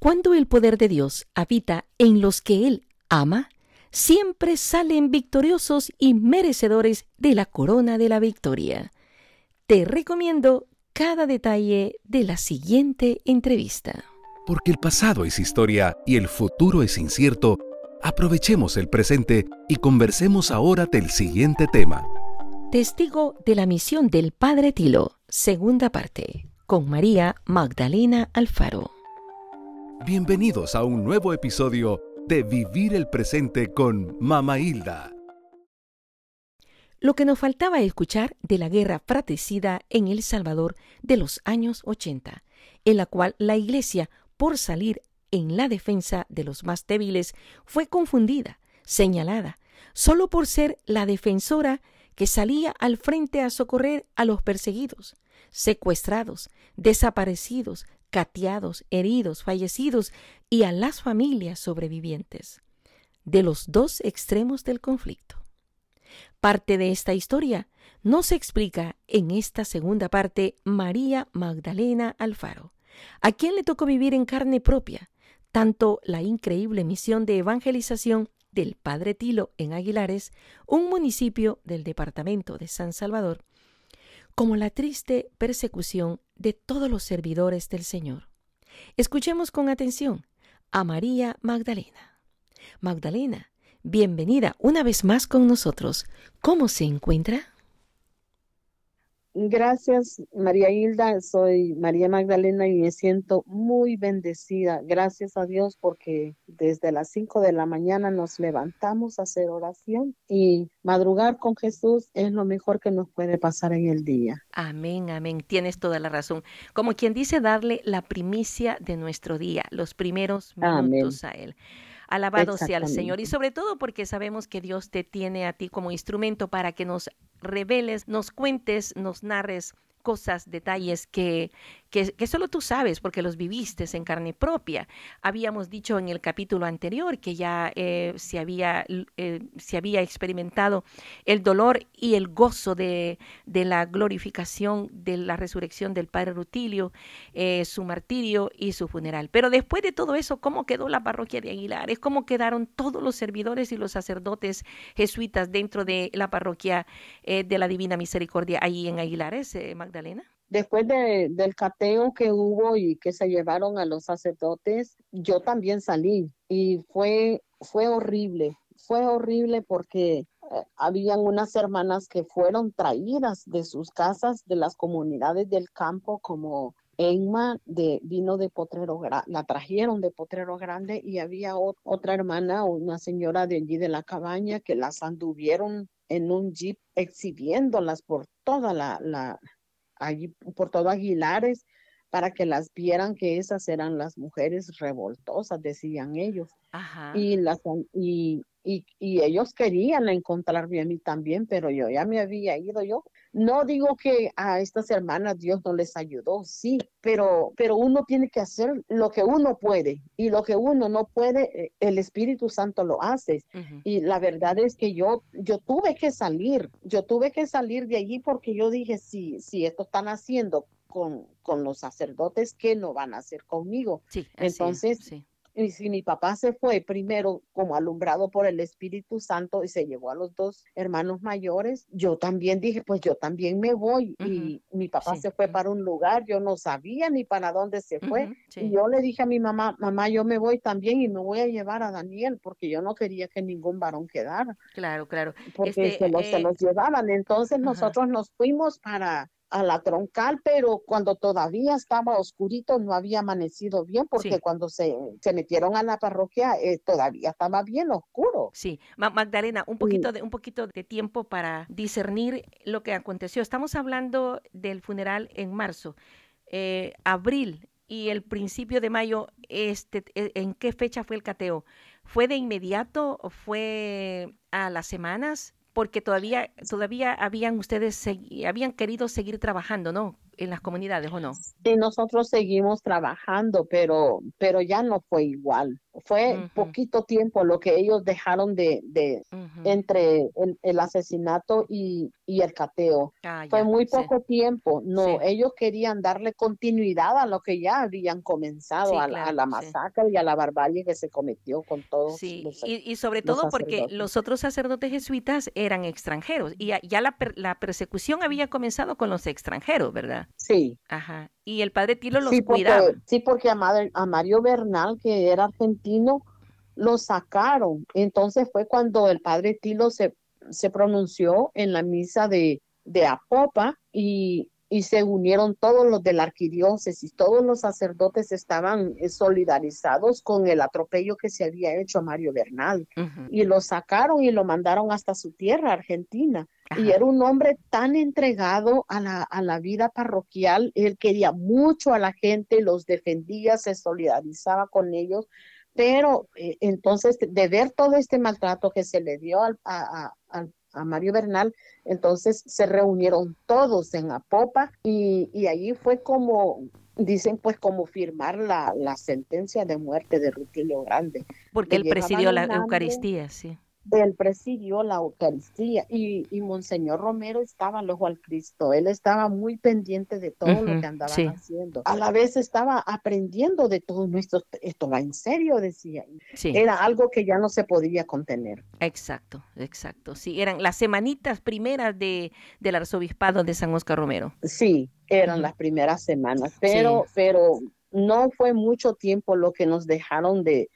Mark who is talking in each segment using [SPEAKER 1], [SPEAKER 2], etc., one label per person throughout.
[SPEAKER 1] Cuando el poder de Dios habita en los que Él ama, siempre salen victoriosos y merecedores de la corona de la victoria. Te recomiendo cada detalle de la siguiente entrevista.
[SPEAKER 2] Porque el pasado es historia y el futuro es incierto, aprovechemos el presente y conversemos ahora del siguiente tema.
[SPEAKER 1] Testigo de la misión del Padre Tilo, segunda parte, con María Magdalena Alfaro.
[SPEAKER 2] Bienvenidos a un nuevo episodio de Vivir el Presente con Mama Hilda.
[SPEAKER 1] Lo que nos faltaba escuchar de la guerra fratricida en El Salvador de los años 80, en la cual la Iglesia, por salir en la defensa de los más débiles, fue confundida, señalada, solo por ser la defensora que salía al frente a socorrer a los perseguidos, secuestrados, desaparecidos, cateados, heridos, fallecidos y a las familias sobrevivientes de los dos extremos del conflicto. Parte de esta historia nos explica en esta segunda parte María Magdalena Alfaro, a quien le tocó vivir en carne propia tanto la increíble misión de evangelización del Padre Tilo en Aguilares, un municipio del departamento de San Salvador, como la triste persecución de todos los servidores del Señor. Escuchemos con atención a María Magdalena. Magdalena, bienvenida una vez más con nosotros. ¿Cómo se encuentra?
[SPEAKER 3] Gracias, María Hilda. Soy María Magdalena y me siento muy bendecida. Gracias a Dios porque desde las 5 de la mañana nos levantamos a hacer oración y madrugar con Jesús es lo mejor que nos puede pasar en el día.
[SPEAKER 1] Amén, amén. Tienes toda la razón. Como quien dice, darle la primicia de nuestro día, los primeros minutos a Él. Alabado sea el Señor. Y sobre todo porque sabemos que Dios te tiene a ti como instrumento para que nos reveles, nos cuentes, nos narres cosas, detalles que, que, solo tú sabes porque los viviste en carne propia. Habíamos dicho en el capítulo anterior que ya eh, se, había, eh, se había experimentado el dolor y el gozo de, de, la glorificación de la resurrección del Padre Rutilio, eh, su martirio y su funeral. Pero después de todo eso, ¿cómo quedó la parroquia de Aguilares? ¿Cómo quedaron todos los servidores y los sacerdotes jesuitas dentro de la parroquia de la Divina Misericordia ahí en Aguilares, Magdalena?
[SPEAKER 3] Después del cateo que hubo y que se llevaron a los sacerdotes, yo también salí y fue, fue horrible, fue horrible porque eh, habían unas hermanas que fueron traídas de sus casas, de las comunidades del campo, como Emma de, vino de Potrero la trajeron de Potrero Grande y había otra hermana, una señora de allí de la cabaña, que las anduvieron en un jeep exhibiéndolas por toda la, allí por todo Aguilares para que las vieran que esas eran las mujeres revoltosas, decían ellos. Y, las, y, y, y, ellos querían encontrarme a mí también, pero yo ya me había ido yo. No digo que a estas hermanas Dios no les ayudó, sí, pero, pero uno tiene que hacer lo que uno puede y lo que uno no puede, eh, el Espíritu Santo lo hace. Y la verdad es que yo, yo tuve que salir, yo tuve que salir de allí porque yo dije, si, si esto están haciendo con, con los sacerdotes, ¿qué no van a hacer conmigo?
[SPEAKER 1] Sí,
[SPEAKER 3] Entonces,
[SPEAKER 1] sí.
[SPEAKER 3] Y si mi papá se fue primero como alumbrado por el Espíritu Santo y se llevó a los dos hermanos mayores, yo también dije, pues yo también me voy. Y mi papá se fue para un lugar, yo no sabía ni para dónde se fue. Y yo le dije a mi mamá, mamá, yo me voy también y me voy a llevar a Daniel porque yo no quería que ningún varón quedara.
[SPEAKER 1] Claro, claro.
[SPEAKER 3] Porque este, se, los, se eh, los llevaban. Entonces nosotros nos fuimos para a la troncal, pero cuando todavía estaba oscurito no había amanecido bien, porque cuando se, se, metieron a la parroquia eh, todavía estaba bien oscuro.
[SPEAKER 1] Sí, Magdalena, un poquito, de, un poquito de tiempo para discernir lo que aconteció. Estamos hablando del funeral en marzo, eh, abril y el principio de mayo, este, e, ¿en qué fecha fue el cateo? ¿Fue de inmediato o fue a las semanas? Porque todavía, todavía habían ustedes, habían querido seguir trabajando, ¿no? En las comunidades, ¿o no?
[SPEAKER 3] Sí, nosotros seguimos trabajando, pero, pero ya no fue igual. Fue poquito tiempo lo que ellos dejaron de, de, entre el, asesinato y, el cateo. Ah, Fue muy poco tiempo. No, ellos querían darle continuidad a lo que ya habían comenzado, a, la masacre y a la barbarie que se cometió con todos.
[SPEAKER 1] Sí, y, sobre todo porque los otros sacerdotes jesuitas eran extranjeros y ya, la, la, persecución había comenzado con los extranjeros, ¿verdad?
[SPEAKER 3] Sí.
[SPEAKER 1] Ajá. Y el padre Tilo los cuidaba.
[SPEAKER 3] Sí, porque a, a Mario Bernal, que era argentino, lo sacaron. Entonces fue cuando el padre Tilo se, se pronunció en la misa de, de Apopa y, y se unieron todos los de la arquidiócesis, todos los sacerdotes estaban eh, solidarizados con el atropello que se había hecho a Mario Bernal y lo sacaron y lo mandaron hasta su tierra, Argentina. Y era un hombre tan entregado a la, a la vida parroquial, él quería mucho a la gente, los defendía, se solidarizaba con ellos, pero eh, entonces de ver todo este maltrato que se le dio a, a, a, Mario Bernal, entonces se reunieron todos en Apopa y, y allí fue como dicen pues como firmar la, la sentencia de muerte de Rutilio Grande.
[SPEAKER 1] Porque él presidió la Eucaristía, sí
[SPEAKER 3] del presidio la Eucaristía y, y Monseñor Romero estaba luego al Cristo, él estaba muy pendiente de todo lo que andaban haciendo, a la vez estaba aprendiendo de todo esto, esto va en serio, decía, era algo que ya no se podía contener.
[SPEAKER 1] Exacto, exacto, sí, eran las semanitas primeras de, del arzobispado de San Oscar Romero.
[SPEAKER 3] Sí, eran las primeras semanas, pero, pero no fue mucho tiempo lo que nos dejaron de,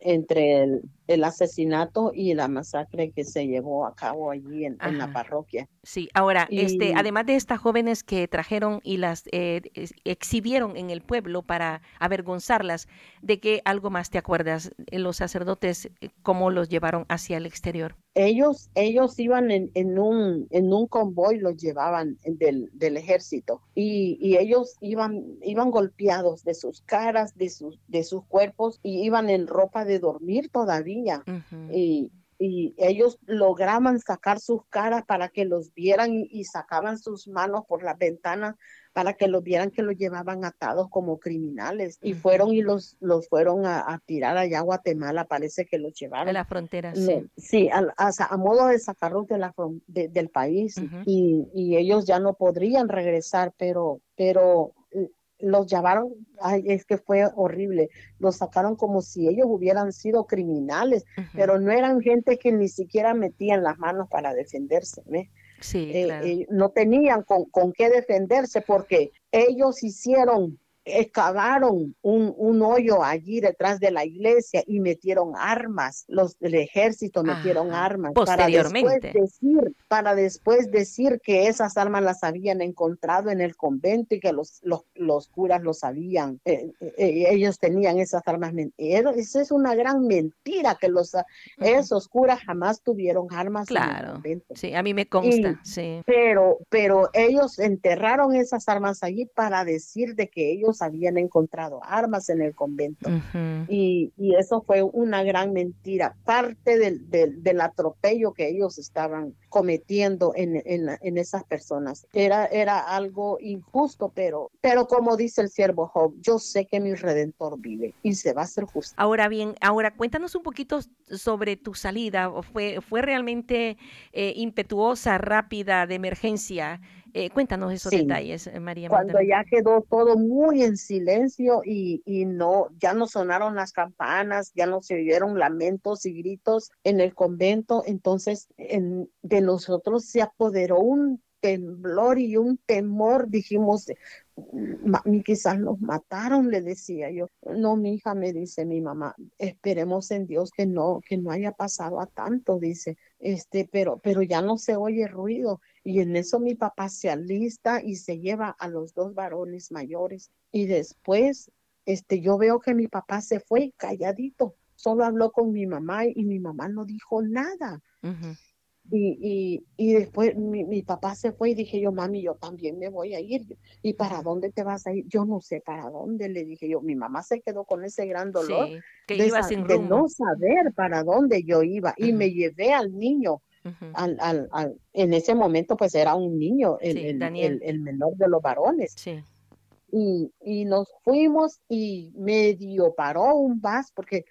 [SPEAKER 3] entre el, el, asesinato y la masacre que se llevó a cabo allí en, la parroquia.
[SPEAKER 1] Sí, ahora, este, además de estas jóvenes que trajeron y las eh, exhibieron en el pueblo para avergonzarlas, ¿de qué algo más te acuerdas? Los sacerdotes, eh, ¿cómo los llevaron hacia el exterior?
[SPEAKER 3] Ellos, ellos iban en, en un, en un convoy, los llevaban del, del ejército y, y, ellos iban, iban golpeados de sus caras, de sus, de sus cuerpos y iban en ropa de dormir todavía. y, y ellos lograban sacar sus caras para que los vieran y, sacaban sus manos por las ventanas para que los vieran que los llevaban atados como criminales. Y fueron y los, los fueron a, tirar allá a Guatemala, parece que los llevaron.
[SPEAKER 1] A la frontera, sí.
[SPEAKER 3] Sí, a, modo de sacarlos de la, del país. Y, y, ellos ya no podrían regresar, pero, pero los llevaron, ay, es que fue horrible, los sacaron como si ellos hubieran sido criminales, pero no eran gente que ni siquiera metían las manos para defenderse,
[SPEAKER 1] Sí, eh,
[SPEAKER 3] eh, no tenían con, con qué defenderse porque ellos hicieron excavaron un, un, hoyo allí detrás de la iglesia y metieron armas, los del ejército metieron armas para después decir, para después decir que esas armas las habían encontrado en el convento y que los, los, los curas lo sabían, eh, eh, eh, ellos tenían esas armas. Esa es una gran mentira que los esos curas jamás tuvieron armas
[SPEAKER 1] claro. en el convento. Sí, a mí me consta, sí.
[SPEAKER 3] Pero, pero ellos enterraron esas armas allí para decir de que ellos habían encontrado armas en el convento. y, eso fue una gran mentira, parte del, del, atropello que ellos estaban cometiendo en, en, esas personas. Era, era algo injusto, pero, pero como dice el siervo Job, yo sé que mi redentor vive y se va a hacer justo.
[SPEAKER 1] Ahora bien, ahora cuéntanos un poquito sobre tu salida. ¿Fue, fue realmente eh, impetuosa, rápida, de emergencia? Eh, cuéntanos esos detalles, eh, María.
[SPEAKER 3] Cuando ya quedó todo muy en silencio y, y, no, ya no sonaron las campanas, ya no se oyeron lamentos y gritos en el convento, entonces en, de nosotros se apoderó un temblor y un temor, dijimos, quizás nos mataron, le decía yo. No, mi hija me dice mi mamá, esperemos en Dios que no, que no haya pasado a tanto, dice, este, pero, pero ya no se oye ruido. Y en eso mi papá se alista y se lleva a los dos varones mayores. Y después, este, yo veo que mi papá se fue calladito, solo habló con mi mamá y mi mamá no dijo nada. Y, y, después mi, mi, papá se fue y dije yo, mami, yo también me voy a ir. ¿Y para dónde te vas a ir? Yo no sé para dónde, le dije yo. Mi mamá se quedó con ese gran dolor
[SPEAKER 1] que de, iba sin
[SPEAKER 3] de, no saber para dónde yo iba. Y me llevé al niño. Al, al, al, en ese momento pues era un niño, el, el, el, menor de los varones. Y, y nos fuimos y medio paró un bus porque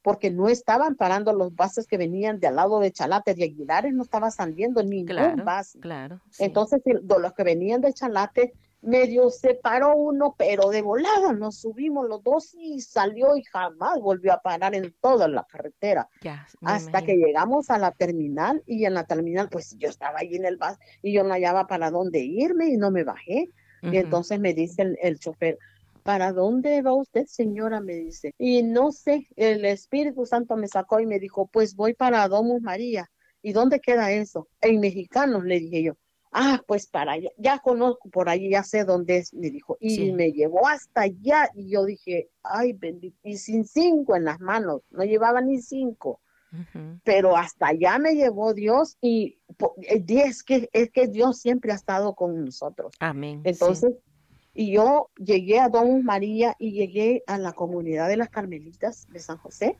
[SPEAKER 3] porque no estaban parando los buses que venían de al lado de Chalate, de Aguilares, no estaba saliendo ningún
[SPEAKER 1] Claro,
[SPEAKER 3] bus.
[SPEAKER 1] claro. sí.
[SPEAKER 3] Entonces, los que venían de Chalate, medio se paró uno, pero de volada nos subimos los dos y salió y jamás volvió a parar en toda la carretera.
[SPEAKER 1] ya,
[SPEAKER 3] Hasta que llegamos a la terminal y en la terminal, pues yo estaba ahí en el bus y yo no hallaba para dónde irme y no me bajé. Y entonces me dice el, el chofer, ¿para dónde va usted, señora? Me dice. Y no sé, el Espíritu Santo me sacó y me dijo, pues voy para Domus María. ¿Y dónde queda eso? En mexicanos, le dije yo. Ah, pues para allá, ya conozco por allí, ya sé dónde es, me dijo. Y
[SPEAKER 1] Sí.
[SPEAKER 3] me llevó hasta allá y yo dije, ay, bendito, y sin cinco en las manos, no llevaba ni cinco pero hasta allá me llevó Dios y po- eh, es que, es que Dios siempre ha estado con nosotros.
[SPEAKER 1] Amén. sí.
[SPEAKER 3] Entonces, y yo llegué a Don María y llegué a la comunidad de las Carmelitas de San José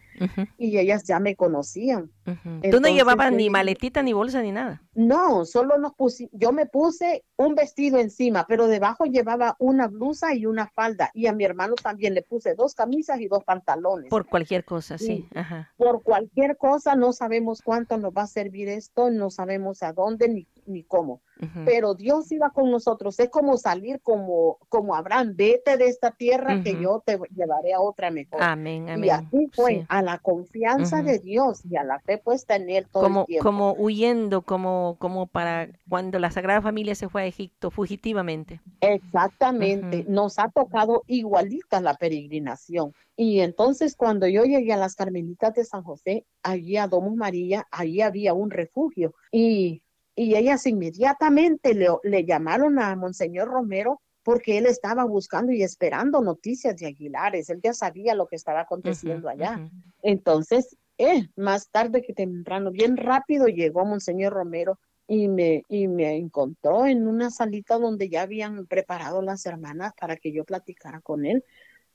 [SPEAKER 3] y ellas ya me conocían.
[SPEAKER 1] Ujú. Tú no llevabas ni
[SPEAKER 3] eh,
[SPEAKER 1] maletita, ni bolsa, ni nada.
[SPEAKER 3] No, solo nos pusi- yo me puse un vestido encima, pero debajo llevaba una blusa y una falda y a mi hermano también le puse dos camisas y dos pantalones.
[SPEAKER 1] Por cualquier cosa, sí.
[SPEAKER 3] Sí.
[SPEAKER 1] Ajá.
[SPEAKER 3] por cualquier cosa, no sabemos cuánto nos va a servir esto, no sabemos a dónde ni, ni cómo,
[SPEAKER 1] ujú.
[SPEAKER 3] pero Dios iba con nosotros, es como salir como, como Abraham, vete de esta tierra que
[SPEAKER 1] Ujú.
[SPEAKER 3] yo te llevaré a otra mejor.
[SPEAKER 1] Amén, amén.
[SPEAKER 3] y así fue,
[SPEAKER 1] sí.
[SPEAKER 3] a la confianza de Dios y a la fe puesta en Él todo
[SPEAKER 1] Como,
[SPEAKER 3] el tiempo.
[SPEAKER 1] como huyendo, como, como para cuando la Sagrada Familia se fue a Egipto fugitivamente.
[SPEAKER 3] Exactamente, nos ha tocado igualita la peregrinación. Y entonces cuando yo llegué a las Carmelitas de San José, allí a Domus María, allí había un refugio. Y, y ellas inmediatamente le, le llamaron a Monseñor Romero porque él estaba buscando y esperando noticias de Aguilares. Él ya sabía lo que estaba aconteciendo allá. Entonces, eh, más tarde que temprano, bien rápido llegó Monseñor Romero y me, y me encontró en una salita donde ya habían preparado las hermanas para que yo platicara con él.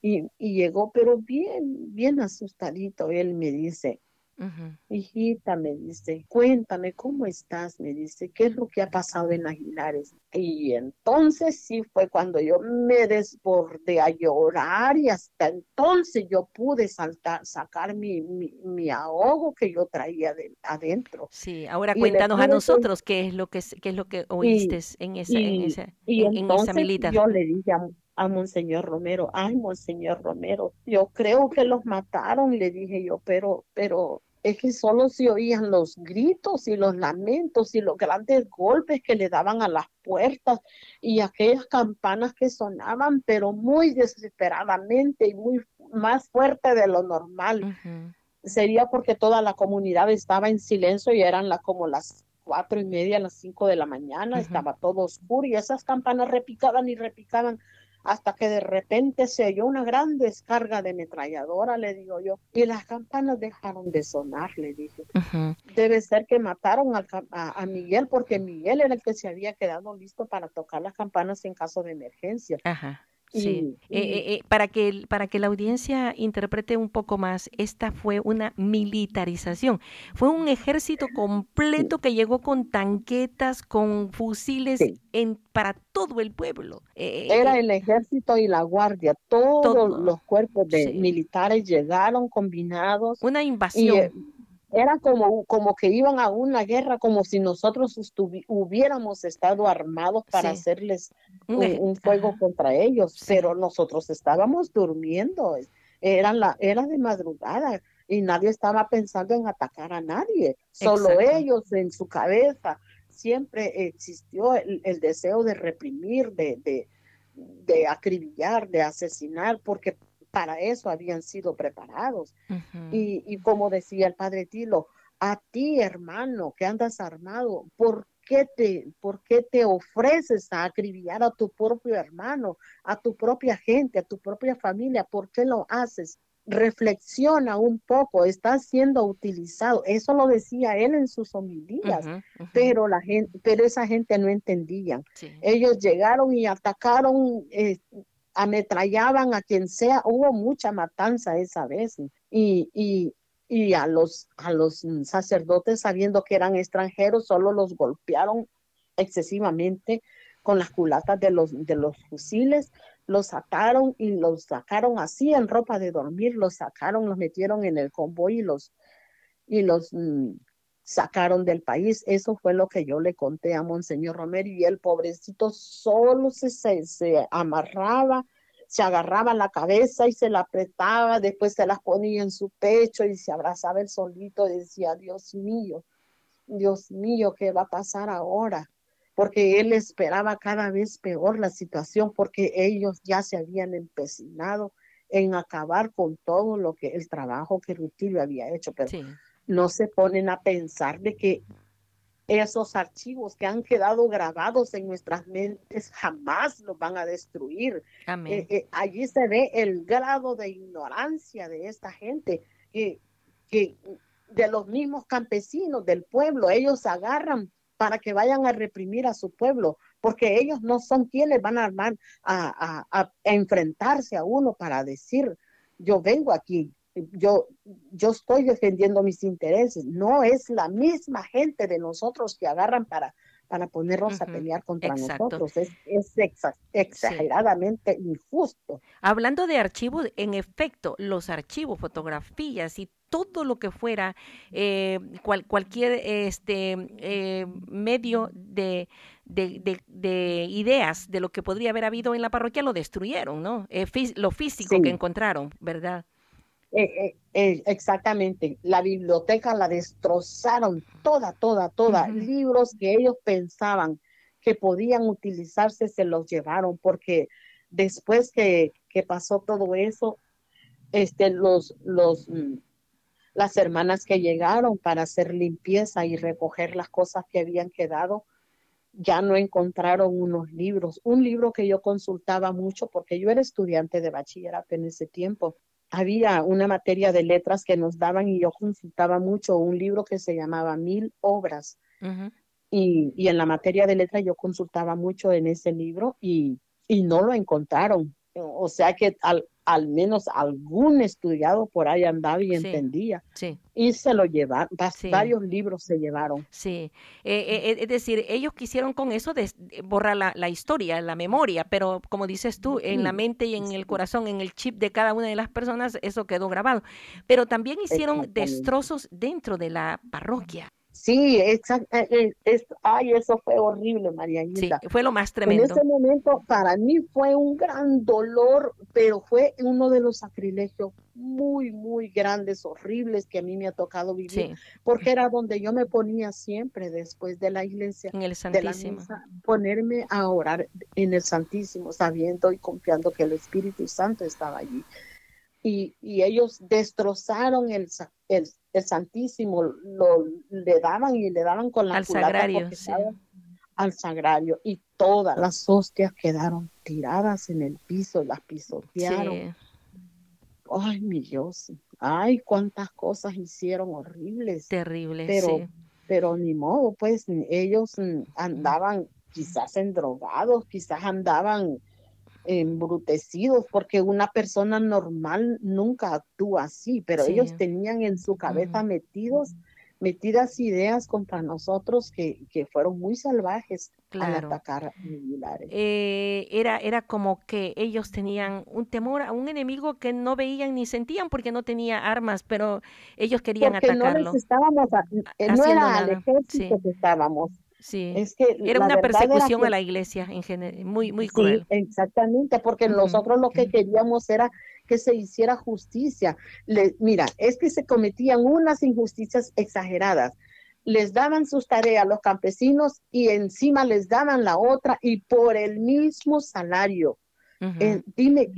[SPEAKER 3] Y, y llegó, pero bien, bien asustadito. Él me dice,
[SPEAKER 1] Ujú.
[SPEAKER 3] hijita, me dice, cuéntame cómo estás, me dice, qué es lo que ha pasado en Aguilares. Y entonces sí fue cuando yo me desbordé a llorar y hasta entonces yo pude saltar, sacar mi, mi, mi ahogo que yo traía de, adentro.
[SPEAKER 1] Sí, ahora
[SPEAKER 3] Y
[SPEAKER 1] cuéntanos a nosotros qué es lo que es- qué es lo que oíste en esa, en
[SPEAKER 3] y-
[SPEAKER 1] esa,
[SPEAKER 3] Y
[SPEAKER 1] en, en esa milita.
[SPEAKER 3] yo le dije a, a Monseñor Romero, ay, Monseñor Romero, yo creo que los mataron, le dije yo, pero, pero es que solo se oían los gritos y los lamentos y los grandes golpes que le daban a las puertas y aquellas campanas que sonaban, pero muy desesperadamente y muy más fuerte de lo normal. Sería porque toda la comunidad estaba en silencio y eran la, como las cuatro y media, las cinco de la mañana, estaba todo oscuro y esas campanas repicaban y repicaban hasta que de repente se oyó una gran descarga de ametralladora, le digo yo, y las campanas dejaron de sonar, le dije. Debe ser que mataron a, a Miguel porque Miguel era el que se había quedado listo para tocar las campanas en caso de emergencia.
[SPEAKER 1] Ajá. Sí.
[SPEAKER 3] Y-
[SPEAKER 1] Eh,
[SPEAKER 3] y-
[SPEAKER 1] eh, eh, para, que, para que la audiencia interprete un poco más, esta fue una militarización. Fue un ejército completo que llegó con tanquetas, con fusiles
[SPEAKER 3] Sí.
[SPEAKER 1] en, para todo el pueblo. Eh,
[SPEAKER 3] Era el ejército y la guardia, todos
[SPEAKER 1] Todo.
[SPEAKER 3] los cuerpos de
[SPEAKER 1] Sí.
[SPEAKER 3] militares llegaron combinados
[SPEAKER 1] una invasión.
[SPEAKER 3] Era como, como que iban a una guerra, como si nosotros hubiéramos estado armados para
[SPEAKER 1] Sí.
[SPEAKER 3] hacerles
[SPEAKER 1] un
[SPEAKER 3] fuego
[SPEAKER 1] ajá.
[SPEAKER 3] contra ellos,
[SPEAKER 1] Sí.
[SPEAKER 3] pero nosotros estábamos durmiendo, era, la, era de madrugada y nadie estaba pensando en atacar a nadie, solo
[SPEAKER 1] Exacto.
[SPEAKER 3] ellos en su cabeza. Siempre existió el, el deseo de reprimir, de, de, de acribillar, de asesinar, porque para eso habían sido preparados. Y, y como decía el padre Tilo, a ti, hermano, que andas armado, ¿por qué te, por qué te ofreces a acribillar a tu propio hermano, a tu propia gente, a tu propia familia? ¿Por qué lo haces? Reflexiona un poco, estás siendo utilizado. Eso lo decía él en sus homilías, pero la gente, pero esa gente no entendía.
[SPEAKER 1] Sí.
[SPEAKER 3] Ellos llegaron y atacaron, eh, ametrallaban a quien sea, hubo mucha matanza esa vez y, y, y a los, a los sacerdotes sabiendo que eran extranjeros solo los golpearon excesivamente con las culatas de los, de los fusiles, los sacaron y los sacaron así en ropa de dormir, los sacaron, los metieron en el convoy y los, y los mm, sacaron del país. Eso fue lo que yo le conté a Monseñor Romero y el pobrecito solo se, se, se amarraba, se agarraba la cabeza y se la apretaba, después se las ponía en su pecho y se abrazaba el solito y decía, Dios mío, Dios mío, ¿qué va a pasar ahora? porque él esperaba cada vez peor la situación, porque ellos ya se habían empecinado en acabar con todo lo que el trabajo que Rutilio había hecho, pero no se ponen a pensar de que esos archivos que han quedado grabados en nuestras mentes jamás los van a destruir. Eh, eh, allí se ve el grado de ignorancia de esta gente que, que de los mismos campesinos del pueblo, ellos agarran para que vayan a reprimir a su pueblo, porque ellos no son quienes van a armar, a, a, enfrentarse a uno para decir, yo vengo aquí, yo, yo estoy defendiendo mis intereses. No es la misma gente de nosotros que agarran para, para ponernos a pelear contra nosotros. Es, es exageradamente injusto.
[SPEAKER 1] Hablando de archivos, en efecto, los archivos, fotografías y todo lo que fuera eh, cualquier este eh, medio de, de, ideas de lo que podría haber habido en la parroquia lo destruyeron, ¿no? Eh, lo físico que encontraron, ¿verdad?
[SPEAKER 3] Exactamente. La biblioteca la destrozaron toda, toda, toda. Libros que ellos pensaban que podían utilizarse se los llevaron porque después que, que pasó todo eso, este, los, los, mm, las hermanas que llegaron para hacer limpieza y recoger las cosas que habían quedado, ya no encontraron unos libros. Un libro que yo consultaba mucho porque yo era estudiante de bachillerato en ese tiempo. Había una materia de letras que nos daban y yo consultaba mucho un libro que se llamaba Mil Obras. y, y, en la materia de letras yo consultaba mucho en ese libro y, y no lo encontraron. O sea que al, al menos algún estudiado por ahí andaba y entendía. Sí. Y se lo llevaron, varios libros se llevaron.
[SPEAKER 1] Sí, eh, eh, eh, es decir, ellos quisieron con eso borrar la, historia, la memoria, pero como dices tú, en la mente y en el corazón, en el chip de cada una de las personas, eso quedó grabado. Pero también hicieron destrozos dentro de la parroquia.
[SPEAKER 3] Sí, exacto. Eh, eh, ay, eso fue horrible, María Sí,
[SPEAKER 1] fue lo más tremendo.
[SPEAKER 3] En ese momento, para mí fue un gran dolor, pero fue uno de los sacrilegios muy, muy grandes, horribles que a mí me ha tocado vivir, porque era donde yo me ponía siempre después de la iglesia,
[SPEAKER 1] en el Santísimo.
[SPEAKER 3] ponerme a orar en el Santísimo, sabiendo y confiando que el Espíritu Santo estaba allí. Y, y ellos destrozaron el, el el Santísimo lo, le daban y le daban con la
[SPEAKER 1] al sagrario,
[SPEAKER 3] al sagrario y todas las hostias quedaron tiradas en el piso, las pisotearon. Ay, mi Dios, ay, cuántas cosas hicieron horribles.
[SPEAKER 1] Terribles,
[SPEAKER 3] pero, Pero ni modo, pues ellos andaban quizás en drogados, quizás andaban embrutecidos, porque una persona normal nunca actúa así, pero ellos tenían en su cabeza metidos metidas ideas contra nosotros que, que fueron muy salvajes al atacar militares.
[SPEAKER 1] Eh, era, era como que ellos tenían un temor a un enemigo que no veían ni sentían porque no tenía armas, pero ellos querían atacarlo.
[SPEAKER 3] No, estábamos eh, no era al ejército que estábamos,
[SPEAKER 1] Sí. Es que era una persecución a la iglesia en general, muy, muy cruel.
[SPEAKER 3] Sí, exactamente, porque nosotros lo que queríamos era que se hiciera justicia. Le, mira, es que se cometían unas injusticias exageradas. Les daban sus tareas a los campesinos y encima les daban la otra y por el mismo salario. Eh, dime,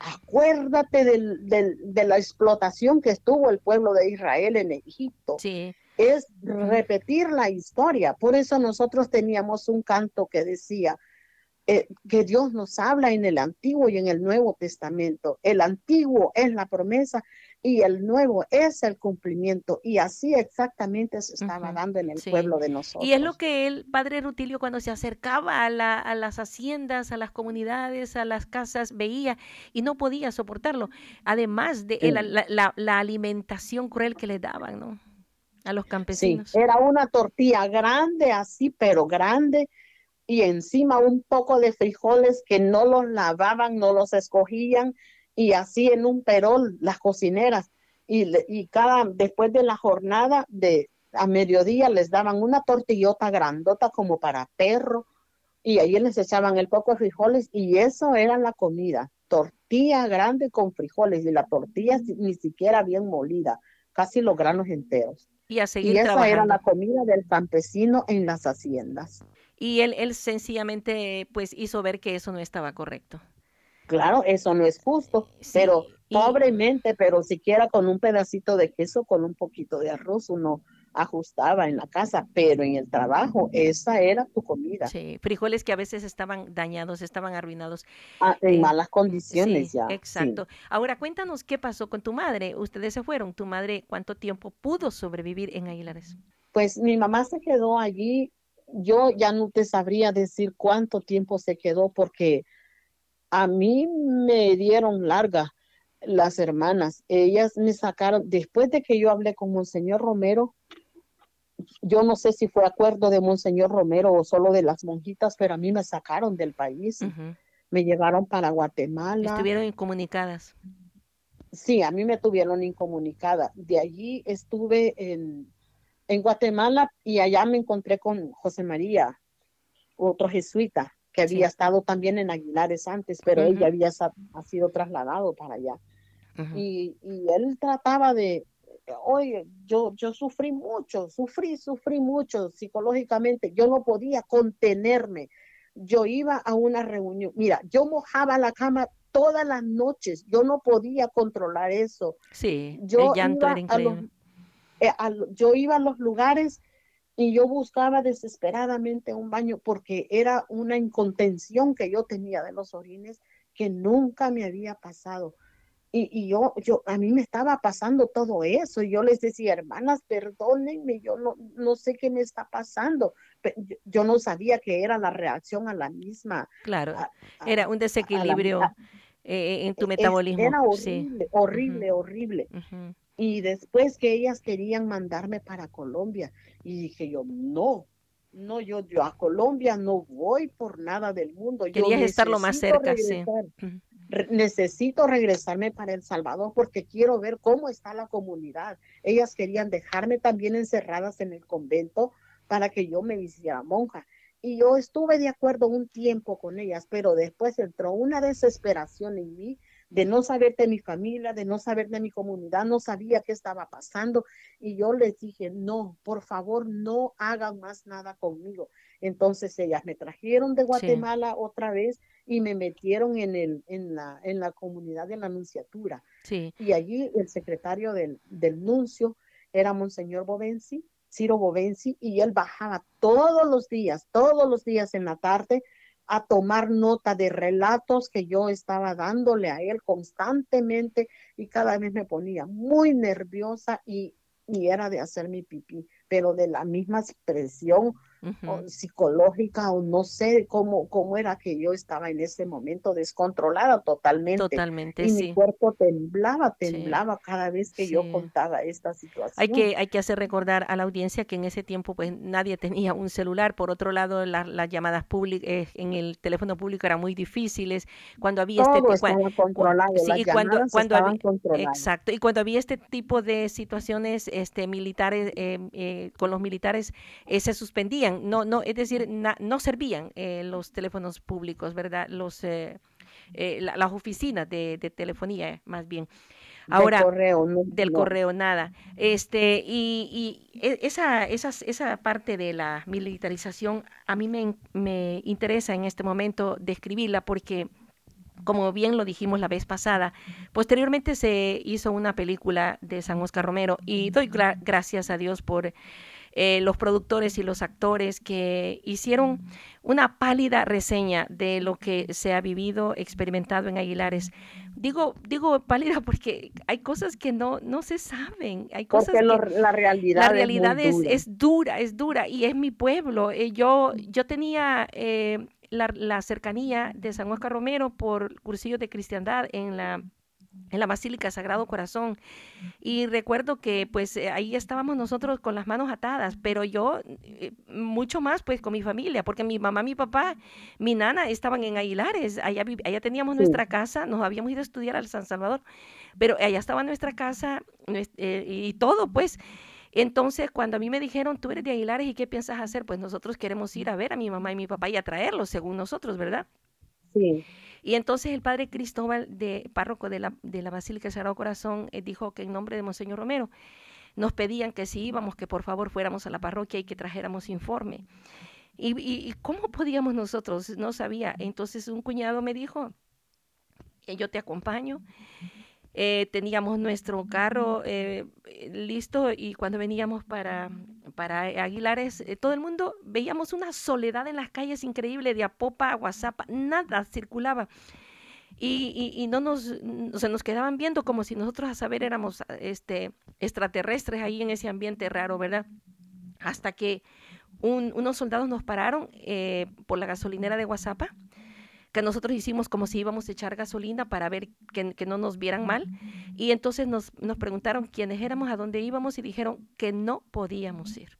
[SPEAKER 3] acuérdate del, del, de la explotación que estuvo el pueblo de Israel en Egipto.
[SPEAKER 1] Sí
[SPEAKER 3] es repetir la historia. Por eso nosotros teníamos un canto que decía eh, que Dios nos habla en el Antiguo y en el Nuevo Testamento. El Antiguo es la promesa y el Nuevo es el cumplimiento. Y así exactamente se estaba dando en el pueblo de nosotros.
[SPEAKER 1] Y es lo que el Padre Rutilio cuando se acercaba a, las haciendas, a las comunidades, a las casas, veía y no podía soportarlo. Además de la, la alimentación cruel que le daban, ¿no? A los campesinos.
[SPEAKER 3] Sí, era una tortilla grande así, pero grande, y encima un poco de frijoles que no los lavaban, no los escogían y así en un perol las cocineras y, y cada después de la jornada de a mediodía les daban una tortillota grandota como para perro y ahí les echaban el poco de frijoles y eso era la comida, tortilla grande con frijoles y la tortilla ni siquiera bien molida, casi los granos enteros.
[SPEAKER 1] Y, a seguir
[SPEAKER 3] y esa era la comida del campesino en las haciendas.
[SPEAKER 1] Y él, él sencillamente pues hizo ver que eso no estaba correcto.
[SPEAKER 3] Claro, eso no es justo, pero pobremente, pero siquiera con un pedacito de queso, con un poquito de arroz, uno ajustaba en la casa, pero en el trabajo esa era tu comida.
[SPEAKER 1] Sí, frijoles que a veces estaban dañados, estaban arruinados.
[SPEAKER 3] Ah, en eh, malas condiciones ya.
[SPEAKER 1] Exacto. Ahora cuéntanos qué pasó con tu madre. Ustedes se fueron. ¿Tu madre cuánto tiempo pudo sobrevivir en Aguilares?
[SPEAKER 3] Pues mi mamá se quedó allí. Yo ya no te sabría decir cuánto tiempo se quedó porque a mí me dieron larga las hermanas. Ellas me sacaron, después de que yo hablé con Monseñor Romero, yo no sé si fue acuerdo de Monseñor Romero o solo de las monjitas, pero a mí me sacaron del país. Me llevaron para Guatemala.
[SPEAKER 1] Estuvieron incomunicadas.
[SPEAKER 3] Sí, a mí me tuvieron incomunicada. De allí estuve en, en Guatemala y allá me encontré con José María, otro jesuita, que había estado también en Aguilares antes, pero él ya había ha sido trasladado para allá. y, y, él trataba de, oye, yo, yo sufrí mucho, sufrí, sufrí mucho psicológicamente, yo no podía contenerme. Yo iba a una reunión, mira, yo mojaba la cama todas las noches, yo no podía controlar eso.
[SPEAKER 1] Sí, yo el llanto era increíble.
[SPEAKER 3] Eh, yo iba a los lugares y yo buscaba desesperadamente un baño porque era una incontención que yo tenía de los orines que nunca me había pasado. Y, yo, yo, a mí me estaba pasando todo eso. Y yo les decía, hermanas, perdónenme, yo no, no sé qué me está pasando. Yo, no sabía que era la reacción a la misma.
[SPEAKER 1] Claro, era un desequilibrio eh, en tu metabolismo.
[SPEAKER 3] Era horrible, horrible, horrible. Y después que ellas querían mandarme para Colombia, y dije yo, no, no, yo, yo a Colombia no voy por nada del mundo.
[SPEAKER 1] Querías estar lo más cerca, sí
[SPEAKER 3] necesito regresarme para El Salvador porque quiero ver cómo está la comunidad. Ellas querían dejarme también encerradas en el convento para que yo me hiciera monja. Y yo estuve de acuerdo un tiempo con ellas, pero después entró una desesperación en mí de no saber de mi familia, de no saber de mi comunidad, no sabía qué estaba pasando. Y yo les dije, no, por favor, no hagan más nada conmigo. Entonces ellas me trajeron de Guatemala otra vez y me metieron en, el, en, la, en la comunidad de la nunciatura.
[SPEAKER 1] Sí.
[SPEAKER 3] Y allí el secretario del, del nuncio era Monseñor Bovenci, Ciro Bovenci, y él bajaba todos los días, todos los días en la tarde a tomar nota de relatos que yo estaba dándole a él constantemente y cada vez me ponía muy nerviosa y, y era de hacer mi pipí, pero de la misma expresión psicológica o no sé cómo, cómo era que yo estaba en ese momento descontrolada totalmente.
[SPEAKER 1] Totalmente,
[SPEAKER 3] y
[SPEAKER 1] sí.
[SPEAKER 3] mi cuerpo temblaba, temblaba cada vez que yo contaba esta situación.
[SPEAKER 1] Hay que, hay que hacer recordar a la audiencia que en ese tiempo pues nadie tenía un celular. Por otro lado, las llamadas públicas eh, en el teléfono público eran muy difíciles. Cuando había
[SPEAKER 3] este
[SPEAKER 1] tipo
[SPEAKER 3] estaba controlado, sí, cuando, cuando había,
[SPEAKER 1] exacto. Y cuando había este tipo de situaciones este militares eh, eh, con los militares se no, no, es decir, no servían eh, los teléfonos públicos, ¿verdad? Los, eh, eh, las oficinas de, telefonía, más bien. Ahora,
[SPEAKER 3] del correo,
[SPEAKER 1] del correo, nada. Este, y, y e, esa, esa, esa parte de la militarización a mí me, me interesa en este momento describirla porque como bien lo dijimos la vez pasada, posteriormente se hizo una película de San Oscar Romero y doy gracias a Dios por eh, los productores y los actores que hicieron una pálida reseña de lo que se ha vivido, experimentado en Aguilares. Digo, digo pálida porque hay cosas que no, no se saben. Hay cosas
[SPEAKER 3] porque la realidad,
[SPEAKER 1] la realidad es, es, dura. es, dura, y es mi pueblo. Eh, yo, yo tenía eh, la, la, cercanía de San Oscar Romero por cursillos de cristiandad en la en la Basílica Sagrado Corazón. Y recuerdo que pues eh, ahí estábamos nosotros con las manos atadas, pero yo eh, mucho más pues con mi familia, porque mi mamá, mi papá, mi nana estaban en Aguilares, allá, allá teníamos nuestra casa, nos habíamos ido a estudiar al San Salvador, pero allá estaba nuestra casa eh, y todo pues. Entonces, cuando a mí me dijeron, tú eres de Aguilares y qué piensas hacer, pues nosotros queremos ir a ver a mi mamá y mi papá y a traerlos, según nosotros, ¿verdad?
[SPEAKER 3] Sí.
[SPEAKER 1] Y entonces el padre Cristóbal, de párroco de la, de la Basílica del Sagrado Corazón, eh, dijo que en nombre de Monseñor Romero nos pedían que si íbamos, que por favor fuéramos a la parroquia y que trajéramos informe. ¿Y, cómo podíamos nosotros? No sabía. Entonces un cuñado me dijo, yo te acompaño. Eh, teníamos nuestro carro eh, listo y cuando veníamos para, para Aguilares, eh, todo el mundo veíamos una soledad en las calles increíble de Apopa a WhatsApp, nada circulaba. Y, y, no nos, se nos quedaban viendo como si nosotros a saber éramos este, extraterrestres ahí en ese ambiente raro, ¿verdad? Hasta que unos soldados nos pararon por la gasolinera de WhatsApp que nosotros hicimos como si íbamos a echar gasolina para ver que, que no nos vieran mal. Y entonces nos, nos preguntaron quiénes éramos, a dónde íbamos y dijeron que no podíamos ir.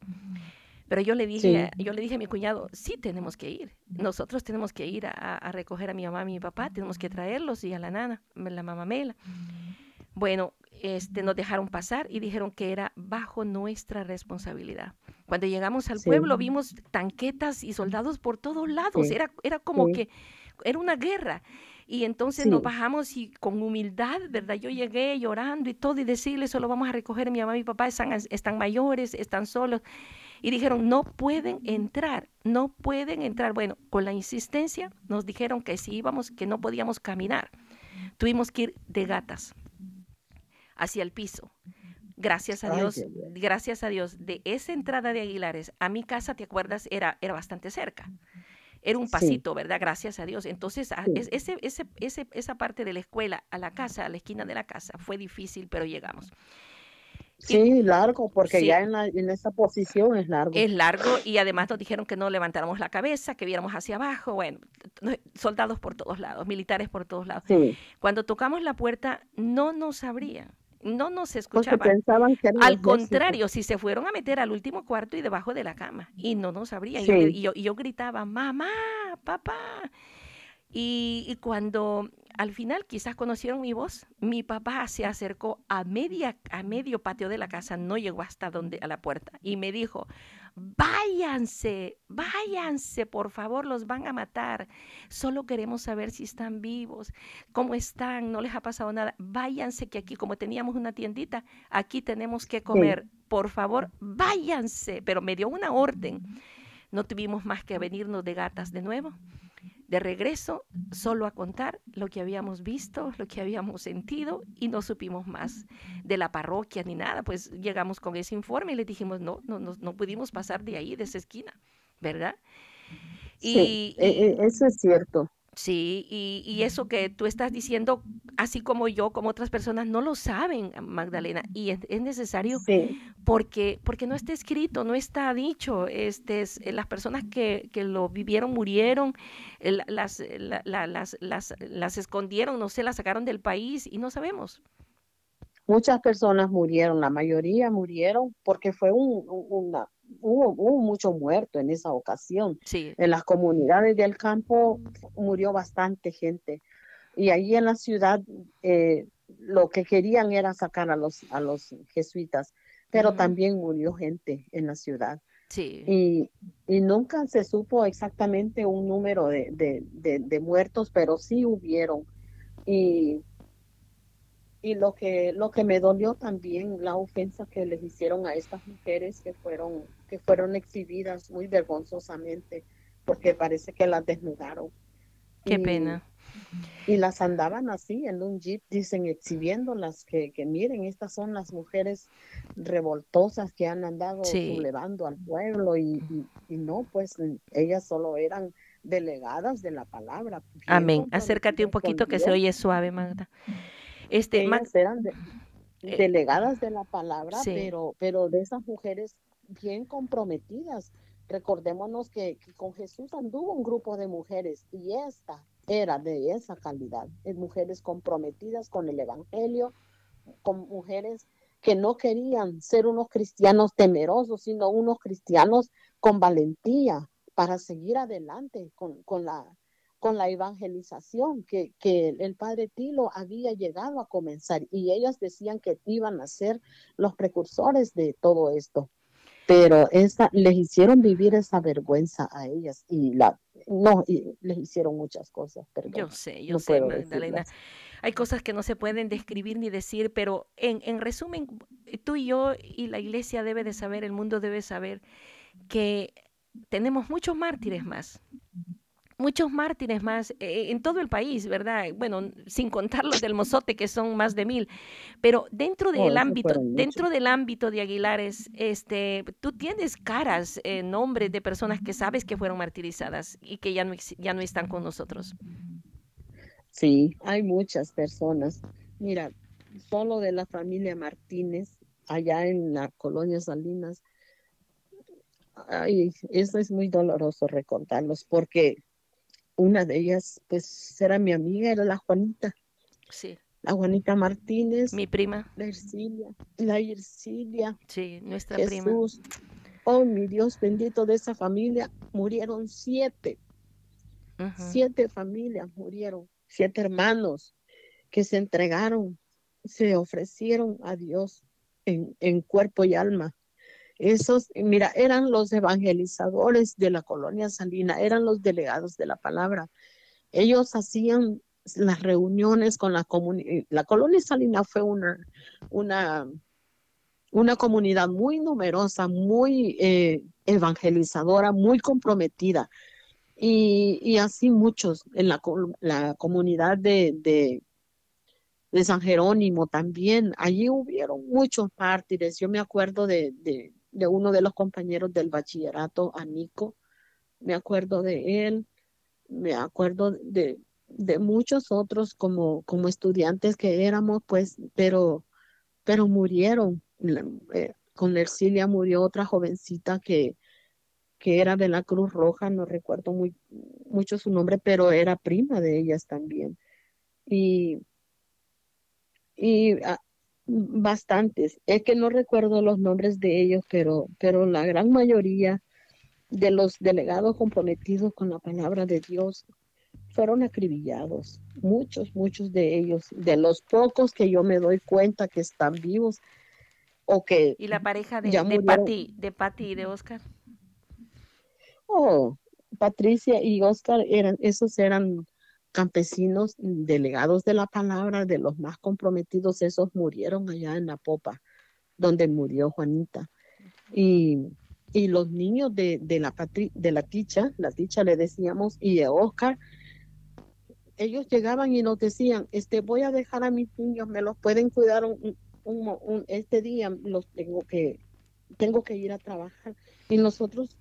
[SPEAKER 1] Pero yo le dije, yo le dije a mi cuñado, sí tenemos que ir. Nosotros tenemos que ir a, a, recoger a mi mamá y mi papá, tenemos que traerlos y a la nana, la mamá Mela. Bueno, este, nos dejaron pasar y dijeron que era bajo nuestra responsabilidad. Cuando llegamos al pueblo vimos tanquetas y soldados por todos lados. Era, era como que era una guerra. Y entonces nos bajamos y con humildad, ¿verdad? Yo llegué llorando y todo y decirle, solo vamos a recoger, mi mamá y mi papá están, están mayores, están solos. Y dijeron, no pueden entrar, no pueden entrar. Bueno, con la insistencia nos dijeron que si íbamos, que no podíamos caminar. Tuvimos que ir de gatas hacia el piso. Gracias a Dios, gracias a Dios, de esa entrada de Aguilares a mi casa, ¿te acuerdas? Era, era bastante cerca era un pasito, ¿verdad? Gracias a Dios. Entonces, ah, ese, ese, ese, esa parte de la escuela a la casa, a la esquina de la casa, fue difícil, pero llegamos.
[SPEAKER 3] Sí, largo, porque ya en, la, en esa posición es largo.
[SPEAKER 1] Es largo y además nos dijeron que no levantáramos la cabeza, que viéramos hacia abajo, bueno, soldados por todos lados, militares por todos lados. Cuando tocamos la puerta no nos abrían no nos escuchaban. al contrario, si se fueron a meter al último cuarto y debajo de la cama y no nos abrían. Y, yo, y, yo, gritaba, mamá, papá. Y, cuando al final quizás conocieron mi voz, mi papá se acercó a media a medio patio de la casa, no llegó hasta donde a la puerta y me dijo, váyanse, váyanse, por favor, los van a matar. Solo queremos saber si están vivos, cómo están, no les ha pasado nada. Váyanse, que aquí como teníamos una tiendita, aquí tenemos que comer. Por favor, váyanse. Pero me dio una orden. No tuvimos más que venirnos de gatas de nuevo de regreso solo a contar lo que habíamos visto, lo que habíamos sentido y no supimos más de la parroquia ni nada. Pues llegamos con ese informe y le dijimos, no, no, no, no pudimos pasar de ahí, de esa esquina, ¿verdad?
[SPEAKER 3] Sí, y, e, e, eso es cierto.
[SPEAKER 1] Sí, y, y, eso que tú estás diciendo, así como yo, como otras personas, no lo saben, Magdalena, y es, necesario porque, porque no está escrito, no está dicho. Este, es, eh, las personas que, que, lo vivieron murieron, las, las, las, las escondieron, no sé, las sacaron del país y no sabemos.
[SPEAKER 3] Muchas personas murieron, la mayoría murieron porque fue un, una, hubo, hubo mucho muerto en esa ocasión. En las comunidades del campo murió bastante gente. Y ahí en la ciudad eh, lo que querían era sacar a los, a los jesuitas, pero también murió gente en la ciudad.
[SPEAKER 1] Sí.
[SPEAKER 3] Y, y, nunca se supo exactamente un número de, de, de muertos, pero sí hubieron. Y y lo que lo que me dolió también la ofensa que les hicieron a estas mujeres que fueron que fueron exhibidas muy vergonzosamente porque parece que las desnudaron.
[SPEAKER 1] Qué pena.
[SPEAKER 3] y las andaban así en un jeep dicen exhibiéndolas que, que miren estas son las mujeres revoltosas que han andado sublevando al pueblo y, y, no pues ellas solo eran delegadas de la palabra.
[SPEAKER 1] Amén. Acércate un poquito que se oye suave Magda
[SPEAKER 3] este, eran eh, delegadas de la palabra, pero, pero de esas mujeres bien comprometidas. Recordémonos que, con Jesús anduvo un grupo de mujeres y esta era de esa calidad, mujeres comprometidas con el Evangelio, con mujeres que no querían ser unos cristianos temerosos, sino unos cristianos con valentía para seguir adelante con, con la, con la evangelización que, que, el padre Tilo había llegado a comenzar y ellas decían que iban a ser los precursores de todo esto. Pero esa, les hicieron vivir esa vergüenza a ellas y la no, y les hicieron muchas cosas.
[SPEAKER 1] yo sé, yo sé, Magdalena. Hay cosas que no se pueden describir ni decir, pero en, en resumen, tú y yo y la iglesia debe de saber, el mundo debe saber que tenemos muchos mártires más muchos mártires más eh, en todo el país, ¿verdad? Bueno, sin contar los del Mozote, que son más de mil. Pero dentro del oh, ámbito, dentro del ámbito de Aguilares, este, tú tienes caras, eh, nombres de personas que sabes que fueron martirizadas y que ya no, ya no están con nosotros.
[SPEAKER 3] Sí, hay muchas personas. Mira, solo de la familia Martínez, allá en la colonia Salinas, ay, eso es muy doloroso recordarlos porque una de ellas, pues era mi amiga, era la Juanita.
[SPEAKER 1] Sí.
[SPEAKER 3] La Juanita Martínez.
[SPEAKER 1] Mi prima.
[SPEAKER 3] La Ercilia. La Ercilia.
[SPEAKER 1] Sí, nuestra
[SPEAKER 3] Jesús. Oh, mi Dios bendito de esa familia. Murieron siete. Siete familias murieron. Siete hermanos que se entregaron, se ofrecieron a Dios en, en cuerpo y alma. Esos, mira, eran los evangelizadores de la colonia Salina, eran los delegados de la palabra. Ellos hacían las reuniones con la comunidad. La colonia Salina fue una, una, una comunidad muy numerosa, muy eh, evangelizadora, muy comprometida. Y, así muchos en la, la comunidad de, de, San Jerónimo también. Allí hubieron muchos mártires. Yo me acuerdo de uno de los compañeros del bachillerato, Anico, me acuerdo de él, me acuerdo de, de muchos otros como, como estudiantes que éramos, pues, pero, pero murieron. Eh, con Ercilia murió otra jovencita que, que era de la Cruz Roja, no recuerdo muy, mucho su nombre, pero era prima de ellas también. Y, y ah, bastantes. Es que no recuerdo los nombres de ellos, pero, pero la gran mayoría de los delegados comprometidos con la palabra de Dios fueron acribillados. Muchos, muchos de ellos, de los pocos que yo me doy cuenta que están vivos o que
[SPEAKER 1] y la pareja de, de Patti, de Patty y de Oscar.
[SPEAKER 3] Oh, Patricia y Oscar eran, esos eran campesinos delegados de la palabra, de los más comprometidos, esos murieron allá en la popa, donde murió Juanita. Y, y los niños de, de, la de la ticha, la ticha le decíamos, y de Oscar, ellos llegaban y nos decían, este, voy a dejar a mis niños, me los pueden cuidar un, un, este día, los tengo que, tengo que ir a trabajar. Y nosotros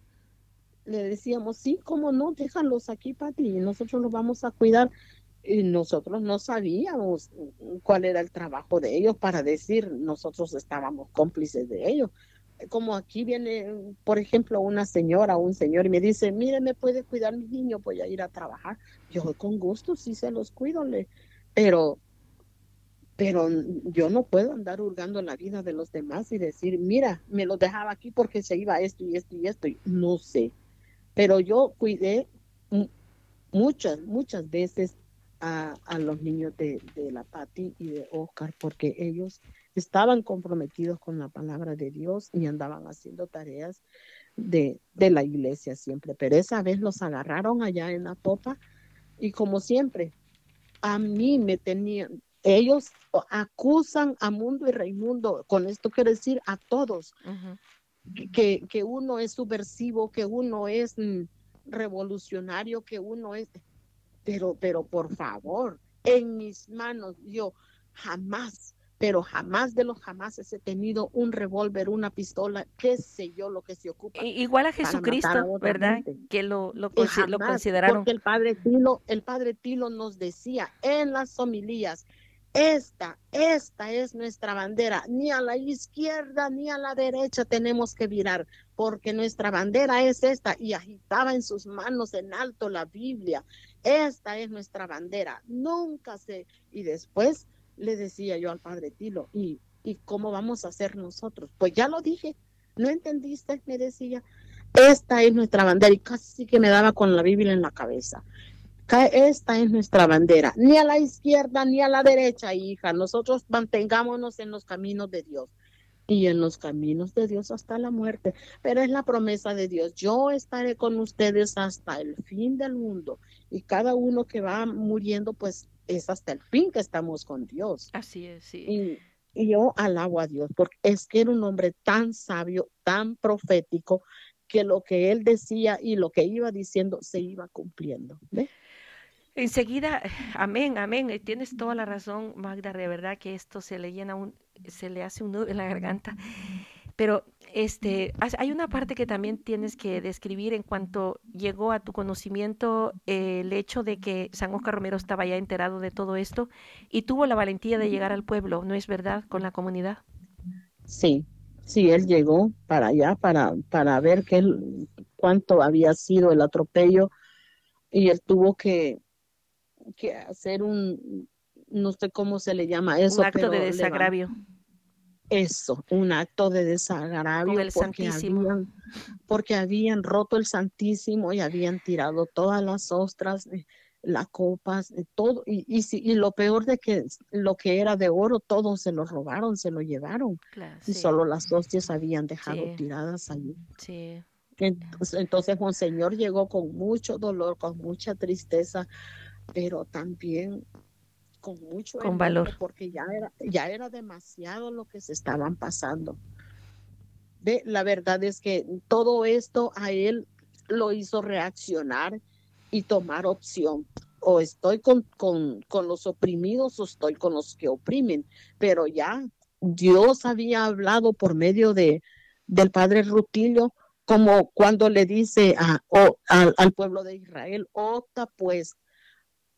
[SPEAKER 3] le decíamos, sí, cómo no, déjalos aquí, Pati, y nosotros los vamos a cuidar. Y nosotros no sabíamos cuál era el trabajo de ellos para decir, nosotros estábamos cómplices de ellos. Como aquí viene, por ejemplo, una señora o un señor y me dice, mire, me puede cuidar mi niño, voy a ir a trabajar. Yo con gusto sí se los cuido, pero pero yo no puedo andar hurgando la vida de los demás y decir, mira, me lo dejaba aquí porque se iba esto y esto y esto. no sé, pero yo cuidé muchas, muchas veces a, los niños de, la Pati y de Oscar porque ellos estaban comprometidos con la palabra de Dios y andaban haciendo tareas de, de la iglesia siempre. Pero esa vez los agarraron allá en la popa y como siempre, a mí me tenían, ellos acusan a Mundo y Raimundo, con esto quiero decir a todos, que, que uno es subversivo, que uno es mm, revolucionario, que uno es... Pero, pero por favor, en mis manos yo jamás, pero jamás de los jamás he tenido un revólver, una pistola, qué sé yo lo que se ocupa.
[SPEAKER 1] Igual a Jesucristo, ¿verdad? Que lo, lo, consideraron.
[SPEAKER 3] Porque el padre Tilo, el padre Tilo nos decía en las homilías, esta, esta es nuestra bandera. Ni a la izquierda ni a la derecha tenemos que virar, porque nuestra bandera es esta. Y agitaba en sus manos en alto la Biblia. Esta es nuestra bandera. Nunca se... Y después le decía yo al padre Tilo, ¿y, ¿y cómo vamos a hacer nosotros? Pues ya lo dije. ¿No entendiste? Me decía. Esta es nuestra bandera. Y casi que me daba con la Biblia en la cabeza. Esta es nuestra bandera, ni a la izquierda ni a la derecha, hija. Nosotros mantengámonos en los caminos de Dios y en los caminos de Dios hasta la muerte. Pero es la promesa de Dios. Yo estaré con ustedes hasta el fin del mundo. Y cada uno que va muriendo, pues es hasta el fin que estamos con Dios.
[SPEAKER 1] Así es, sí.
[SPEAKER 3] Y, y yo alabo a Dios porque es que era un hombre tan sabio, tan profético, que lo que él decía y lo que iba diciendo se iba cumpliendo. ¿Ve?
[SPEAKER 1] Enseguida, amén, amén. Eh, tienes toda la razón, Magda, de verdad que esto se le llena un, se le hace un nudo en la garganta. Pero este, hay una parte que también tienes que describir en cuanto llegó a tu conocimiento eh, el hecho de que San Oscar Romero estaba ya enterado de todo esto y tuvo la valentía de llegar al pueblo, ¿no es verdad? Con la comunidad.
[SPEAKER 3] Sí, sí, él llegó para allá para, para ver qué, cuánto había sido el atropello y él tuvo que, que hacer un, no sé cómo se le llama eso.
[SPEAKER 1] Un acto de desagravio.
[SPEAKER 3] Eso, un acto de desagravio.
[SPEAKER 1] el porque Santísimo.
[SPEAKER 3] Habían, porque habían roto el Santísimo y habían tirado todas las ostras, eh, las copas, eh, todo. Y, y, y, lo peor de que lo que era de oro, todo se lo robaron, se lo llevaron.
[SPEAKER 1] Claro,
[SPEAKER 3] y
[SPEAKER 1] sí.
[SPEAKER 3] solo las hostias habían dejado
[SPEAKER 1] Sí.
[SPEAKER 3] tiradas allí.
[SPEAKER 1] Sí.
[SPEAKER 3] Entonces, entonces Monseñor llegó con mucho dolor, con mucha tristeza, pero también con mucho
[SPEAKER 1] Con valor.
[SPEAKER 3] porque ya era, ya era demasiado lo que se estaban pasando. La verdad es que todo esto a él lo hizo reaccionar y tomar opción. O estoy con, con, con los oprimidos o estoy con los que oprimen, pero ya Dios había hablado por medio de, del padre Rutilio como cuando le dice a, o- al, al pueblo de Israel, opta pues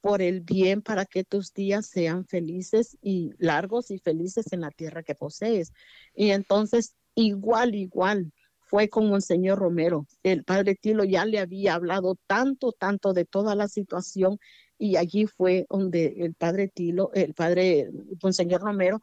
[SPEAKER 3] por el bien para que tus días sean felices y largos y felices en la tierra que posees. Y entonces, igual, igual, fue con Monseñor Romero. El padre Tilo ya le había hablado tanto, tanto de toda la situación y allí fue donde el padre Tilo, el padre Monseñor Romero,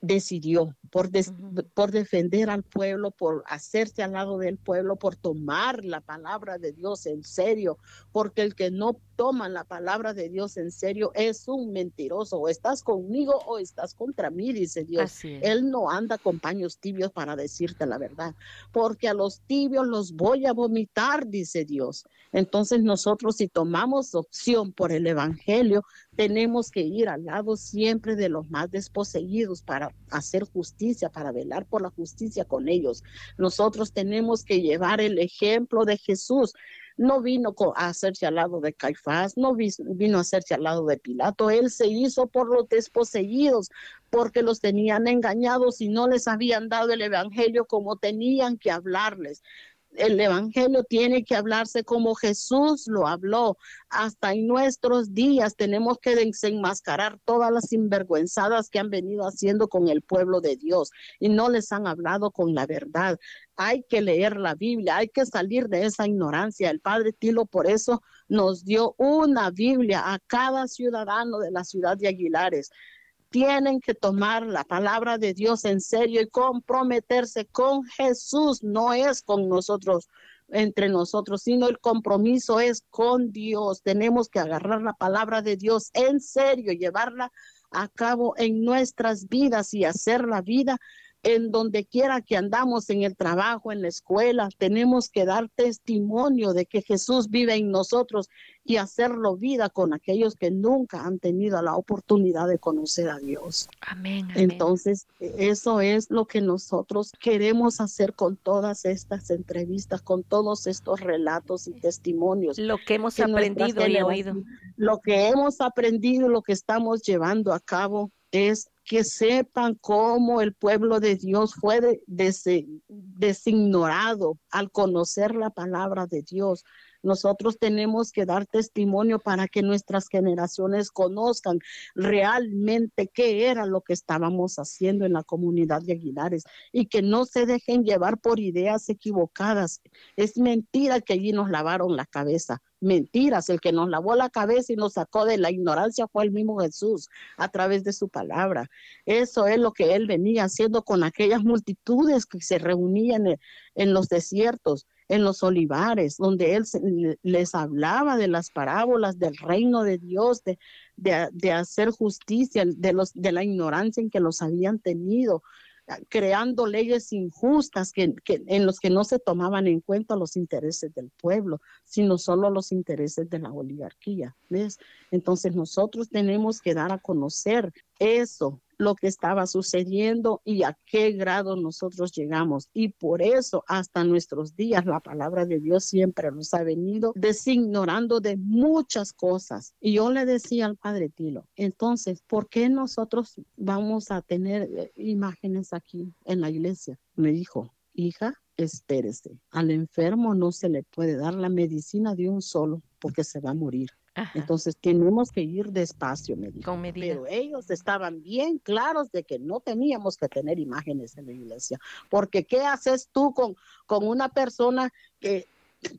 [SPEAKER 3] decidió por, des- por defender al pueblo, por hacerse al lado del pueblo, por tomar la palabra de Dios en serio, porque el que no toma la palabra de Dios en serio es un mentiroso, o estás conmigo o estás contra mí, dice Dios. Él no anda con paños tibios para decirte la verdad, porque a los tibios los voy a vomitar, dice Dios. Entonces nosotros si tomamos opción por el Evangelio, tenemos que ir al lado siempre de los más desposeídos para hacer justicia, para velar por la justicia con ellos. Nosotros tenemos que llevar el ejemplo de Jesús. No vino a hacerse al lado de Caifás, no vi- vino a hacerse al lado de Pilato. Él se hizo por los desposeídos, porque los tenían engañados y no les habían dado el evangelio como tenían que hablarles. El evangelio tiene que hablarse como Jesús lo habló. Hasta en nuestros días tenemos que desenmascarar todas las sinvergüenzadas que han venido haciendo con el pueblo de Dios y no les han hablado con la verdad. Hay que leer la Biblia, hay que salir de esa ignorancia. El Padre Tilo por eso nos dio una Biblia a cada ciudadano de la ciudad de Aguilares tienen que tomar la palabra de Dios en serio y comprometerse con Jesús, no es con nosotros, entre nosotros, sino el compromiso es con Dios. Tenemos que agarrar la palabra de Dios en serio, llevarla a cabo en nuestras vidas y hacer la vida en donde quiera que andamos, en el trabajo, en la escuela, tenemos que dar testimonio de que Jesús vive en nosotros y hacerlo vida con aquellos que nunca han tenido la oportunidad de conocer a Dios.
[SPEAKER 1] Amén. amén.
[SPEAKER 3] Entonces, eso es lo que nosotros queremos hacer con todas estas entrevistas, con todos estos relatos y testimonios.
[SPEAKER 1] lo que hemos
[SPEAKER 3] que
[SPEAKER 1] aprendido y oído.
[SPEAKER 3] Lo que hemos aprendido, lo que estamos llevando a cabo es que sepan cómo el pueblo de Dios fue designorado al conocer la palabra de Dios. Nosotros tenemos que dar testimonio para que nuestras generaciones conozcan realmente qué era lo que estábamos haciendo en la comunidad de Aguilares y que no se dejen llevar por ideas equivocadas. Es mentira que allí nos lavaron la cabeza mentiras. El que nos lavó la cabeza y nos sacó de la ignorancia fue el mismo Jesús a través de su palabra. Eso es lo que él venía haciendo con aquellas multitudes que se reunían en, los desiertos en los olivares, donde él les hablaba de las parábolas del reino de Dios, de, de, hacer justicia, de, los, de la ignorancia en que los habían tenido, creando leyes injustas que, en los que no se tomaban en cuenta los intereses del pueblo, sino solo los intereses de la oligarquía. ¿ves? Entonces nosotros tenemos que dar a conocer eso, lo que estaba sucediendo y a qué grado nosotros llegamos. Y por eso hasta nuestros días la palabra de Dios siempre nos ha venido designorando de muchas cosas. Y yo le decía al padre Tilo, entonces, ¿por qué nosotros vamos a tener eh, imágenes aquí en la iglesia? Me dijo, hija, espérese, al enfermo no se le puede dar la medicina de un solo porque se va a morir. Entonces tenemos que ir despacio, me dijo. Pero ellos estaban bien claros de que no teníamos que tener imágenes en la iglesia, porque ¿qué haces tú con, con una persona que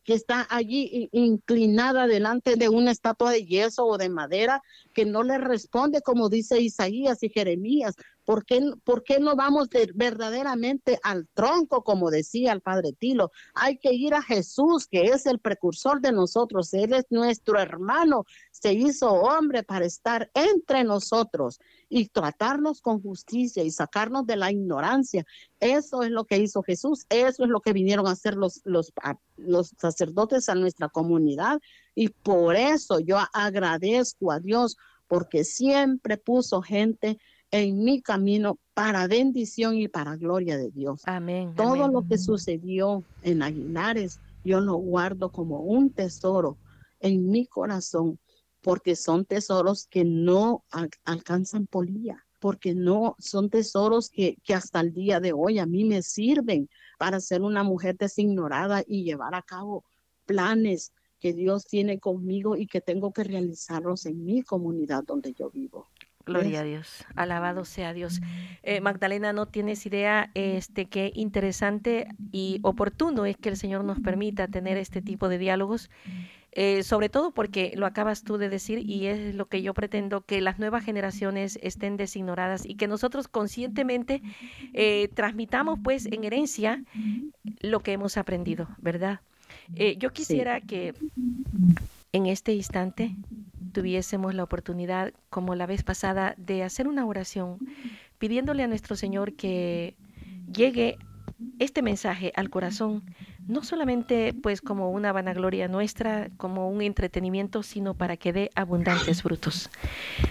[SPEAKER 3] que está allí inclinada delante de una estatua de yeso o de madera que no le responde como dice Isaías y Jeremías. ¿Por qué, ¿Por qué, no vamos verdaderamente al tronco, como decía el padre Tilo? Hay que ir a Jesús, que es el precursor de nosotros. Él es nuestro hermano. Se hizo hombre para estar entre nosotros y tratarnos con justicia y sacarnos de la ignorancia. Eso es lo que hizo Jesús. Eso es lo que vinieron a hacer los, los sacerdotes a nuestra comunidad. Y por eso yo agradezco a Dios porque siempre puso gente en mi camino para bendición y para gloria de Dios.
[SPEAKER 1] Amén.
[SPEAKER 3] Todo lo que sucedió en Aguilares, yo lo guardo como un tesoro en mi corazón, porque son tesoros que no alcanzan polilla, porque no son tesoros que, que hasta el día de hoy a mí me sirven para ser una mujer designorada y llevar a cabo planes que Dios tiene conmigo y que tengo que realizarlos en mi comunidad donde yo vivo.
[SPEAKER 1] Gloria a Dios, alabado sea Dios. Eh, Magdalena, no tienes idea este qué interesante y oportuno es que el Señor nos permita tener este tipo de diálogos, eh, sobre todo porque lo acabas tú de decir y es lo que yo pretendo que las nuevas generaciones estén designoradas y que nosotros conscientemente eh, transmitamos pues en herencia lo que hemos aprendido, ¿verdad? yo quisiera que en este instante tuviésemos la oportunidad, como la vez pasada, de hacer una oración pidiéndole a nuestro Señor que llegue este mensaje al corazón, no solamente pues como una vanagloria nuestra, como un entretenimiento, sino para que dé abundantes frutos.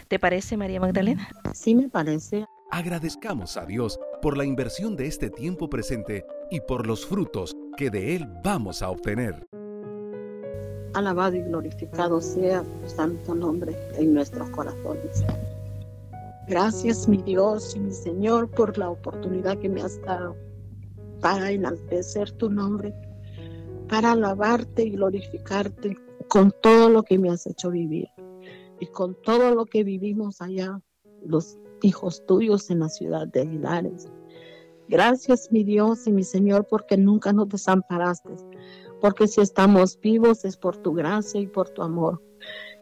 [SPEAKER 1] ¿Te parece, María Magdalena?
[SPEAKER 3] Sí, me parece.
[SPEAKER 2] Agradezcamos a Dios por la inversión de este tiempo presente y por los frutos que de Él vamos a obtener.
[SPEAKER 3] Alabado y glorificado sea tu santo nombre en nuestros corazones. Gracias mi Dios y mi Señor por la oportunidad que me has dado para enaltecer tu nombre, para alabarte y glorificarte con todo lo que me has hecho vivir y con todo lo que vivimos allá, los hijos tuyos en la ciudad de Aguilares. Gracias mi Dios y mi Señor porque nunca nos desamparaste porque si estamos vivos es por tu gracia y por tu amor.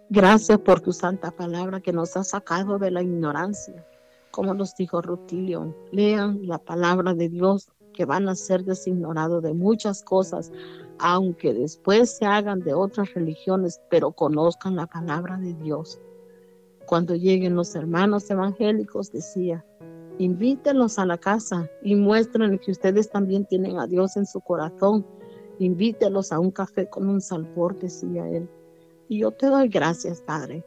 [SPEAKER 3] Gracias por tu santa palabra que nos ha sacado de la ignorancia. Como nos dijo Rutilio, lean la palabra de Dios que van a ser designorados de muchas cosas, aunque después se hagan de otras religiones, pero conozcan la palabra de Dios. Cuando lleguen los hermanos evangélicos, decía, invítenlos a la casa y muestren que ustedes también tienen a Dios en su corazón invítelos a un café con un salpor, decía él. Y yo te doy gracias, Padre,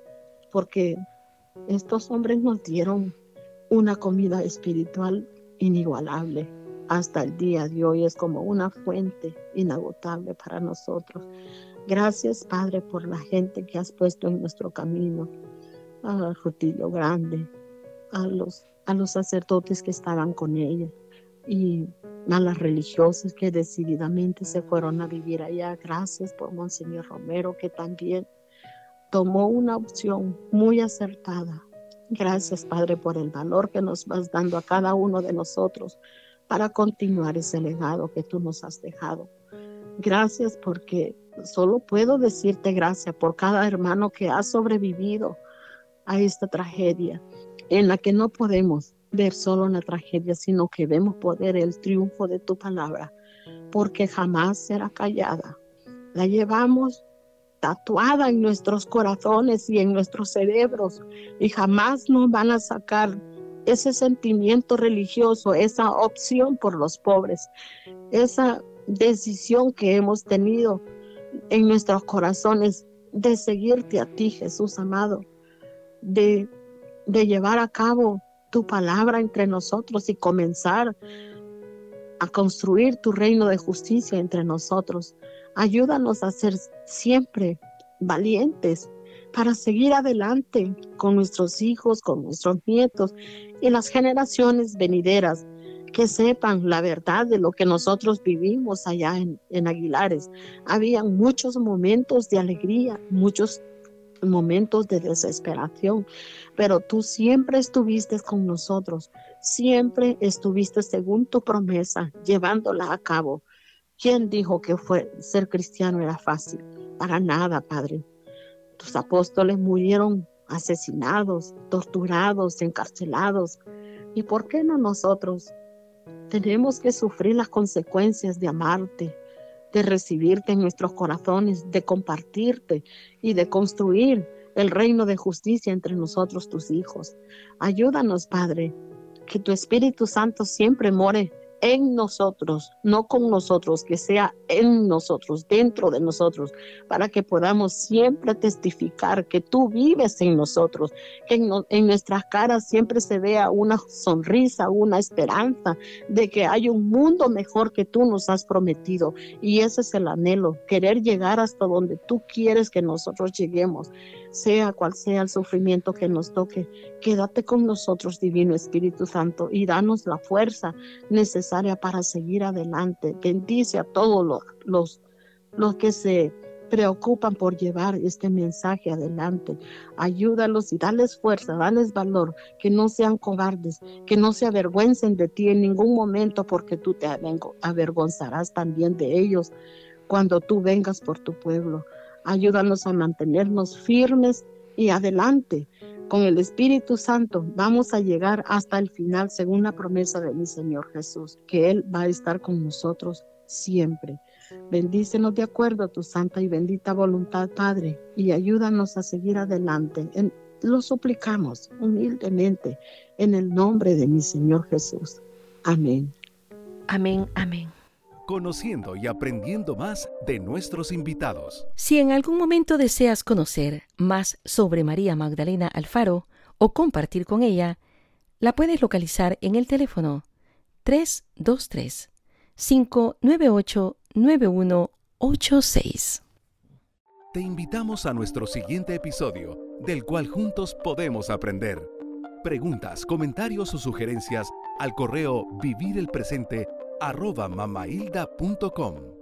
[SPEAKER 3] porque estos hombres nos dieron una comida espiritual inigualable. Hasta el día de hoy es como una fuente inagotable para nosotros. Gracias, Padre, por la gente que has puesto en nuestro camino. A Rutilio Grande, a los, a los sacerdotes que estaban con ella, y a las religiosas que decididamente se fueron a vivir allá. Gracias por Monseñor Romero, que también tomó una opción muy acertada. Gracias, Padre, por el valor que nos vas dando a cada uno de nosotros para continuar ese legado que tú nos has dejado. Gracias porque solo puedo decirte gracias por cada hermano que ha sobrevivido a esta tragedia en la que no podemos ver solo una tragedia, sino que vemos poder el triunfo de tu palabra, porque jamás será callada. La llevamos tatuada en nuestros corazones y en nuestros cerebros y jamás nos van a sacar ese sentimiento religioso, esa opción por los pobres, esa decisión que hemos tenido en nuestros corazones de seguirte a ti, Jesús amado, de, de llevar a cabo tu palabra entre nosotros y comenzar a construir tu reino de justicia entre nosotros. Ayúdanos a ser siempre valientes para seguir adelante con nuestros hijos, con nuestros nietos y las generaciones venideras que sepan la verdad de lo que nosotros vivimos allá en, en Aguilares. Había muchos momentos de alegría, muchos momentos de desesperación, pero tú siempre estuviste con nosotros, siempre estuviste según tu promesa, llevándola a cabo. ¿Quién dijo que fue, ser cristiano era fácil? Para nada, Padre. Tus apóstoles murieron asesinados, torturados, encarcelados. ¿Y por qué no nosotros? Tenemos que sufrir las consecuencias de amarte, de recibirte en nuestros corazones, de compartirte y de construir el reino de justicia entre nosotros, tus hijos. Ayúdanos, Padre, que tu Espíritu Santo siempre more en nosotros, no con nosotros, que sea en nosotros, dentro de nosotros, para que podamos siempre testificar que tú vives en nosotros, que en, nuestras caras siempre se vea una sonrisa, una esperanza de que hay un mundo mejor que tú nos has prometido. Y ese es el anhelo, querer llegar hasta donde tú quieres que nosotros lleguemos sea cual sea el sufrimiento que nos toque, quédate con nosotros, Divino Espíritu Santo, y danos la fuerza necesaria para seguir adelante. Bendice a todos los, los, los que se preocupan por llevar este mensaje adelante. Ayúdalos y dales fuerza, dales valor, que no sean cobardes, que no se avergüencen de ti en ningún momento, porque tú te avergonzarás también de ellos cuando tú vengas por tu pueblo. Ayúdanos a mantenernos firmes y adelante. Con el Espíritu Santo vamos a llegar hasta el final según la promesa de mi Señor Jesús, que Él va a estar con nosotros siempre. Bendícenos de acuerdo a tu santa y bendita voluntad, Padre, y ayúdanos a seguir adelante. lo suplicamos humildemente en el nombre de mi Señor Jesús. Amén.
[SPEAKER 1] Amén, amén
[SPEAKER 2] conociendo y aprendiendo más de nuestros invitados.
[SPEAKER 1] Si en algún momento deseas conocer más sobre María Magdalena Alfaro o compartir con ella, la puedes localizar en el teléfono 323 598 9186.
[SPEAKER 2] Te invitamos a nuestro siguiente episodio, del cual juntos podemos aprender. Preguntas, comentarios o sugerencias al correo vivirelpresente arroba mamailda.com.